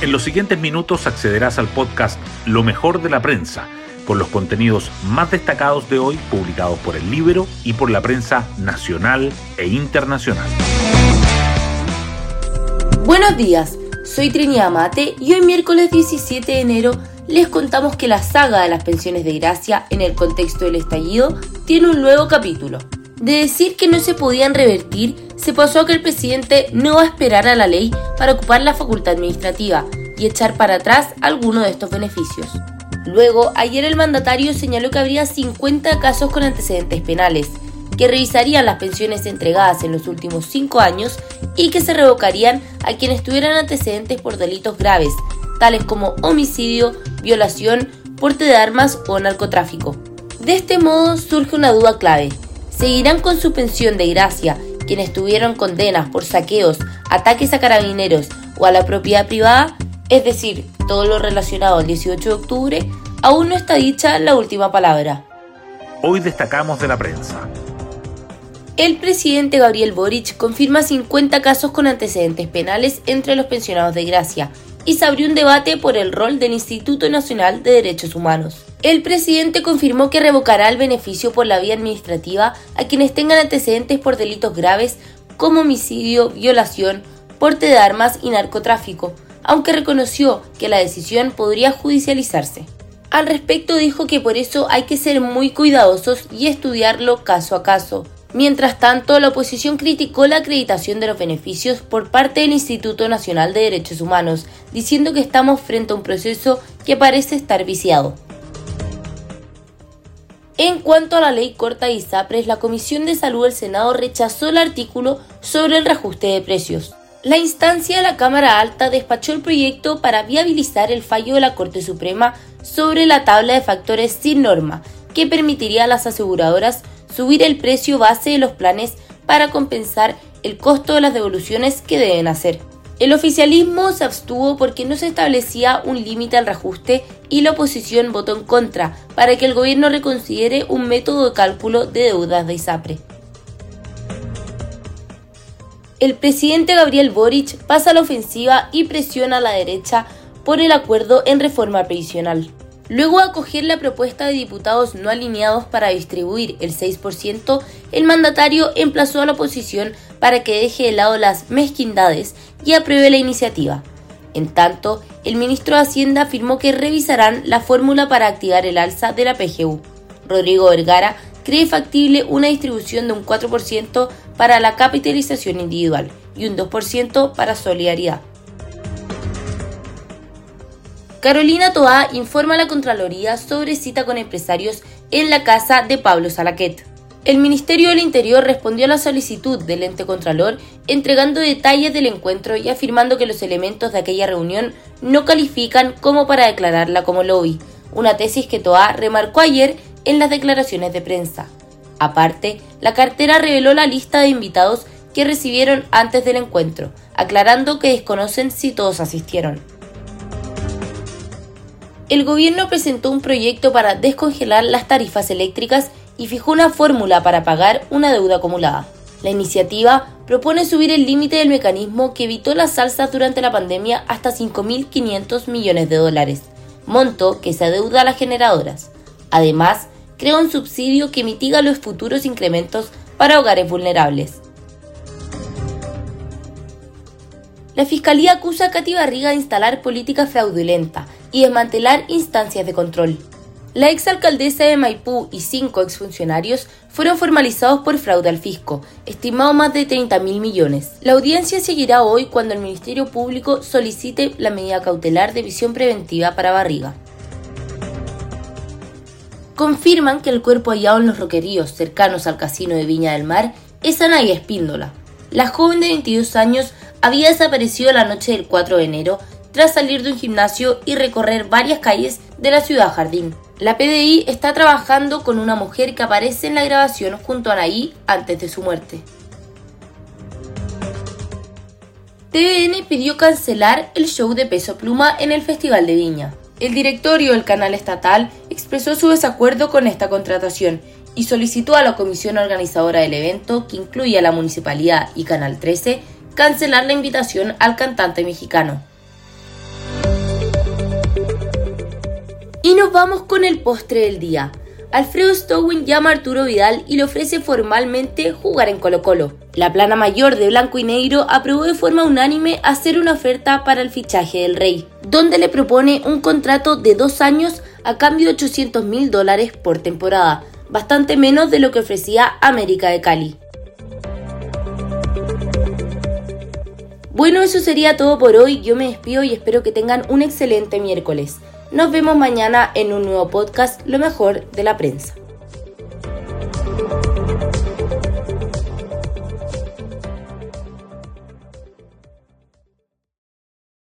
En los siguientes minutos accederás al podcast Lo mejor de la prensa, con los contenidos más destacados de hoy publicados por el libro y por la prensa nacional e internacional. Buenos días, soy Trinidad Mate y hoy miércoles 17 de enero les contamos que la saga de las pensiones de gracia en el contexto del estallido tiene un nuevo capítulo. De decir que no se podían revertir, se pasó a que el presidente no va a esperar a la ley para ocupar la facultad administrativa y echar para atrás alguno de estos beneficios. Luego, ayer el mandatario señaló que habría 50 casos con antecedentes penales, que revisarían las pensiones entregadas en los últimos 5 años y que se revocarían a quienes tuvieran antecedentes por delitos graves, tales como homicidio, violación, porte de armas o narcotráfico. De este modo surge una duda clave. ¿Seguirán con su pensión de gracia quienes tuvieron condenas por saqueos, ataques a carabineros o a la propiedad privada, es decir, todo lo relacionado al 18 de octubre, aún no está dicha la última palabra. Hoy destacamos de la prensa. El presidente Gabriel Boric confirma 50 casos con antecedentes penales entre los pensionados de gracia y se abrió un debate por el rol del Instituto Nacional de Derechos Humanos. El presidente confirmó que revocará el beneficio por la vía administrativa a quienes tengan antecedentes por delitos graves como homicidio, violación, porte de armas y narcotráfico, aunque reconoció que la decisión podría judicializarse. Al respecto dijo que por eso hay que ser muy cuidadosos y estudiarlo caso a caso. Mientras tanto, la oposición criticó la acreditación de los beneficios por parte del Instituto Nacional de Derechos Humanos, diciendo que estamos frente a un proceso que parece estar viciado. En cuanto a la ley corta de ISAPRES, la Comisión de Salud del Senado rechazó el artículo sobre el reajuste de precios. La instancia de la Cámara Alta despachó el proyecto para viabilizar el fallo de la Corte Suprema sobre la tabla de factores sin norma, que permitiría a las aseguradoras subir el precio base de los planes para compensar el costo de las devoluciones que deben hacer. El oficialismo se abstuvo porque no se establecía un límite al reajuste y la oposición votó en contra para que el gobierno reconsidere un método de cálculo de deudas de ISAPRE. El presidente Gabriel Boric pasa a la ofensiva y presiona a la derecha por el acuerdo en reforma previsional. Luego acoger la propuesta de diputados no alineados para distribuir el 6%, el mandatario emplazó a la oposición para que deje de lado las mezquindades y apruebe la iniciativa. En tanto, el ministro de Hacienda afirmó que revisarán la fórmula para activar el alza de la PGU. Rodrigo Vergara cree factible una distribución de un 4% para la capitalización individual y un 2% para solidaridad. Carolina Toá informa a la Contraloría sobre cita con empresarios en la casa de Pablo Salaquet. El Ministerio del Interior respondió a la solicitud del ente contralor entregando detalles del encuentro y afirmando que los elementos de aquella reunión no califican como para declararla como lobby, una tesis que Toa remarcó ayer en las declaraciones de prensa. Aparte, la cartera reveló la lista de invitados que recibieron antes del encuentro, aclarando que desconocen si todos asistieron el gobierno presentó un proyecto para descongelar las tarifas eléctricas y fijó una fórmula para pagar una deuda acumulada. La iniciativa propone subir el límite del mecanismo que evitó las alzas durante la pandemia hasta 5.500 millones de dólares, monto que se adeuda a las generadoras. Además, crea un subsidio que mitiga los futuros incrementos para hogares vulnerables. La Fiscalía acusa a Katy Barriga de instalar política fraudulenta y desmantelar instancias de control. La exalcaldesa de Maipú y cinco exfuncionarios fueron formalizados por fraude al fisco, estimado más de 30 mil millones. La audiencia seguirá hoy cuando el Ministerio Público solicite la medida cautelar de visión preventiva para Barriga. Confirman que el cuerpo hallado en los roqueríos cercanos al casino de Viña del Mar es Anaya Espíndola. La joven de 22 años había desaparecido la noche del 4 de enero tras salir de un gimnasio y recorrer varias calles de la ciudad jardín. La PDI está trabajando con una mujer que aparece en la grabación junto a Anaí antes de su muerte. TVN pidió cancelar el show de Peso Pluma en el Festival de Viña. El directorio del canal estatal expresó su desacuerdo con esta contratación y solicitó a la comisión organizadora del evento, que incluye a la municipalidad y Canal 13, cancelar la invitación al cantante mexicano. Nos vamos con el postre del día. Alfredo Stowin llama a Arturo Vidal y le ofrece formalmente jugar en Colo Colo. La plana mayor de Blanco y Negro aprobó de forma unánime hacer una oferta para el fichaje del Rey, donde le propone un contrato de dos años a cambio de 800 mil dólares por temporada, bastante menos de lo que ofrecía América de Cali. Bueno, eso sería todo por hoy. Yo me despido y espero que tengan un excelente miércoles. Nos vemos mañana en un nuevo podcast, Lo mejor de la prensa.